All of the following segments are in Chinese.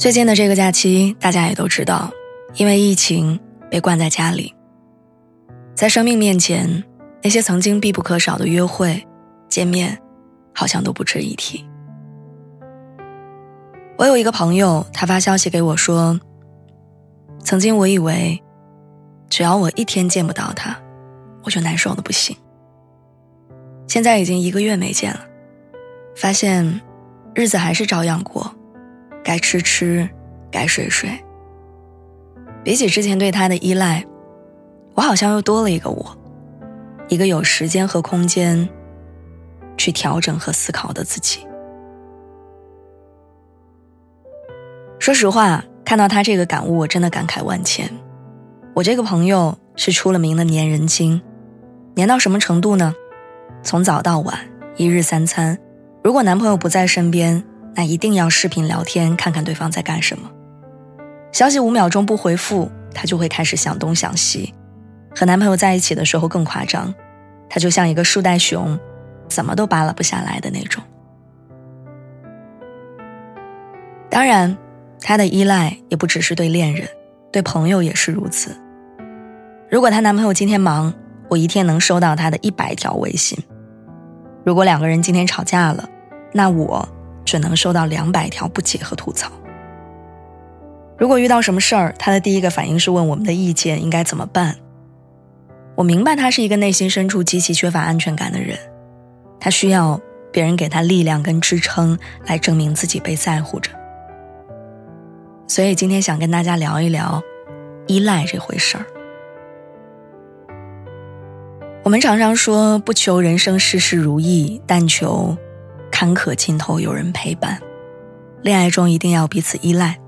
最近的这个假期，大家也都知道，因为疫情被关在家里。在生命面前，那些曾经必不可少的约会、见面，好像都不值一提。我有一个朋友，他发消息给我说：“曾经我以为，只要我一天见不到他，我就难受的不行。现在已经一个月没见了，发现日子还是照样过。”该吃吃，该睡睡。比起之前对他的依赖，我好像又多了一个我，一个有时间和空间去调整和思考的自己。说实话，看到他这个感悟，我真的感慨万千。我这个朋友是出了名的粘人精，粘到什么程度呢？从早到晚，一日三餐，如果男朋友不在身边。那一定要视频聊天，看看对方在干什么。消息五秒钟不回复，她就会开始想东想西。和男朋友在一起的时候更夸张，他就像一个树袋熊，怎么都扒拉不下来的那种。当然，他的依赖也不只是对恋人，对朋友也是如此。如果她男朋友今天忙，我一天能收到他的一百条微信。如果两个人今天吵架了，那我。只能收到两百条不解和吐槽。如果遇到什么事儿，他的第一个反应是问我们的意见应该怎么办。我明白他是一个内心深处极其缺乏安全感的人，他需要别人给他力量跟支撑，来证明自己被在乎着。所以今天想跟大家聊一聊依赖这回事儿。我们常常说不求人生事事如意，但求。坎坷尽头有人陪伴，恋爱中一定要彼此依赖，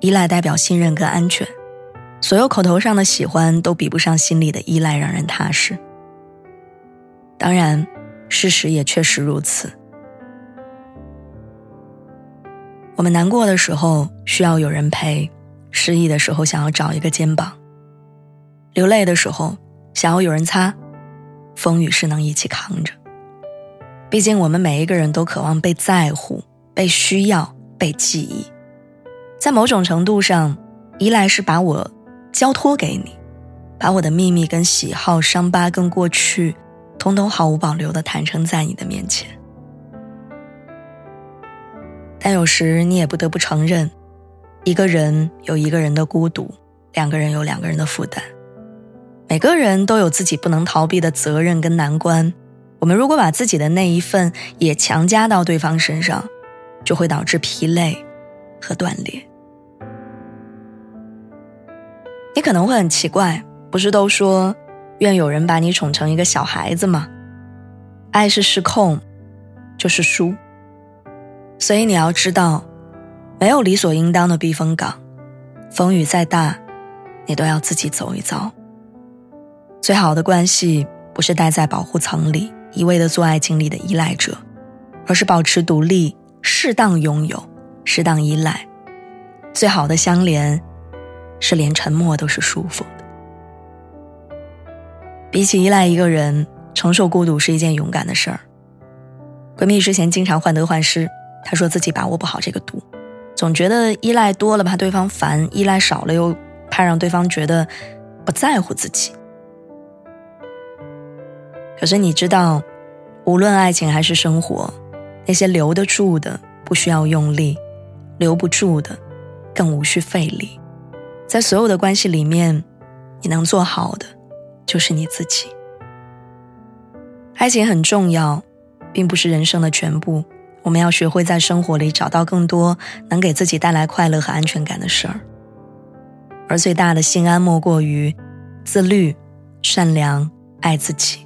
依赖代表信任跟安全。所有口头上的喜欢都比不上心里的依赖让人踏实。当然，事实也确实如此。我们难过的时候需要有人陪，失意的时候想要找一个肩膀，流泪的时候想要有人擦，风雨是能一起扛着。毕竟，我们每一个人都渴望被在乎、被需要、被记忆。在某种程度上，依赖是把我交托给你，把我的秘密、跟喜好、伤疤跟过去，通通毫无保留的坦诚在你的面前。但有时你也不得不承认，一个人有一个人的孤独，两个人有两个人的负担。每个人都有自己不能逃避的责任跟难关。我们如果把自己的那一份也强加到对方身上，就会导致疲累和断裂。你可能会很奇怪，不是都说愿有人把你宠成一个小孩子吗？爱是失控，就是输。所以你要知道，没有理所应当的避风港，风雨再大，你都要自己走一遭。最好的关系不是待在保护层里。一味的做爱情里的依赖者，而是保持独立，适当拥有，适当依赖。最好的相连，是连沉默都是舒服的。比起依赖一个人，承受孤独是一件勇敢的事儿。闺蜜之前经常患得患失，她说自己把握不好这个度，总觉得依赖多了怕对方烦，依赖少了又怕让对方觉得不在乎自己。可是你知道，无论爱情还是生活，那些留得住的不需要用力，留不住的更无需费力。在所有的关系里面，你能做好的就是你自己。爱情很重要，并不是人生的全部。我们要学会在生活里找到更多能给自己带来快乐和安全感的事儿。而最大的心安，莫过于自律、善良、爱自己。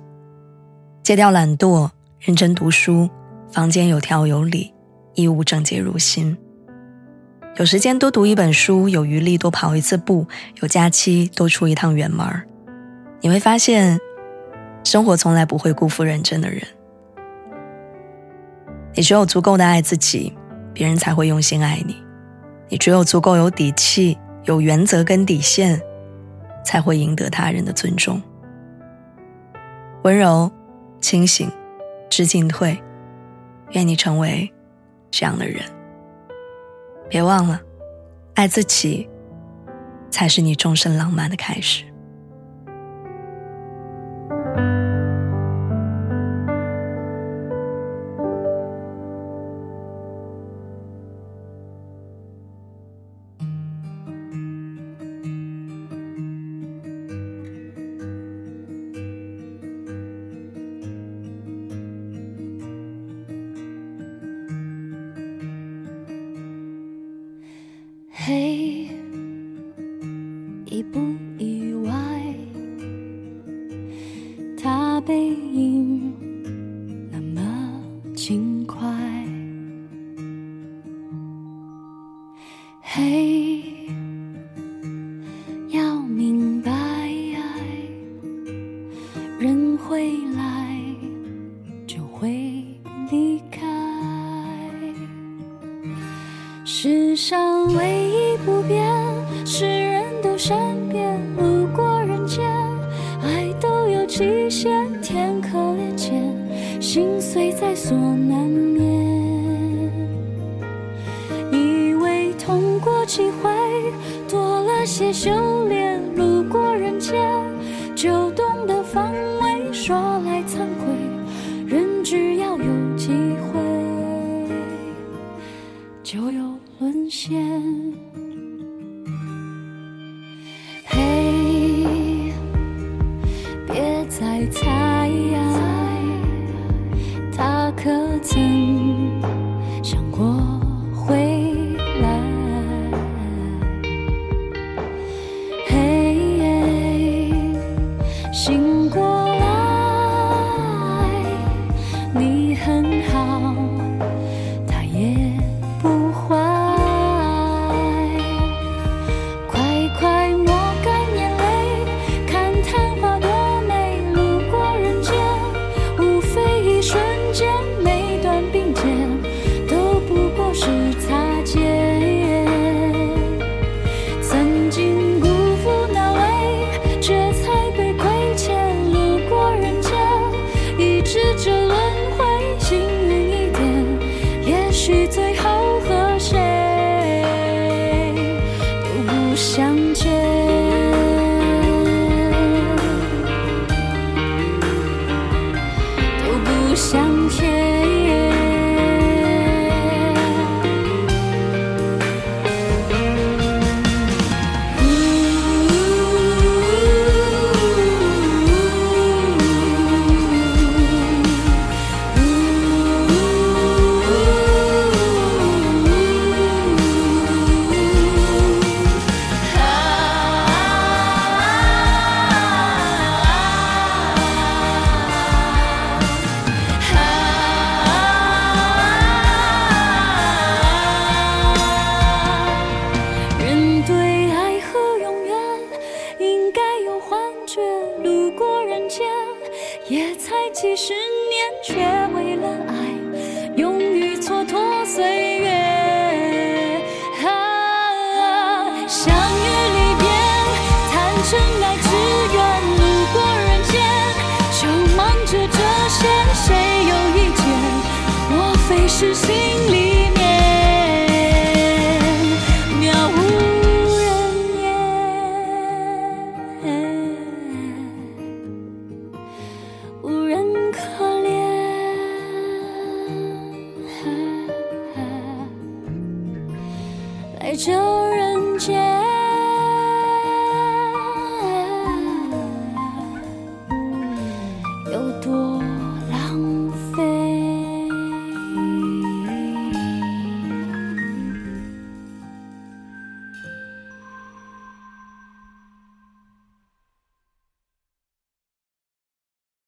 戒掉懒惰，认真读书，房间有条有理，衣物整洁如新。有时间多读一本书，有余力多跑一次步，有假期多出一趟远门，你会发现，生活从来不会辜负认真的人。你只有足够的爱自己，别人才会用心爱你；你只有足够有底气、有原则跟底线，才会赢得他人的尊重。温柔、清醒、知进退，愿你成为这样的人。别忘了，爱自己，才是你终身浪漫的开始。世上唯一不变是人都善变，路过人间，爱都有期限，天可怜见，心碎在所难免。以为痛过几回，多了些修炼，路过人间，就懂得线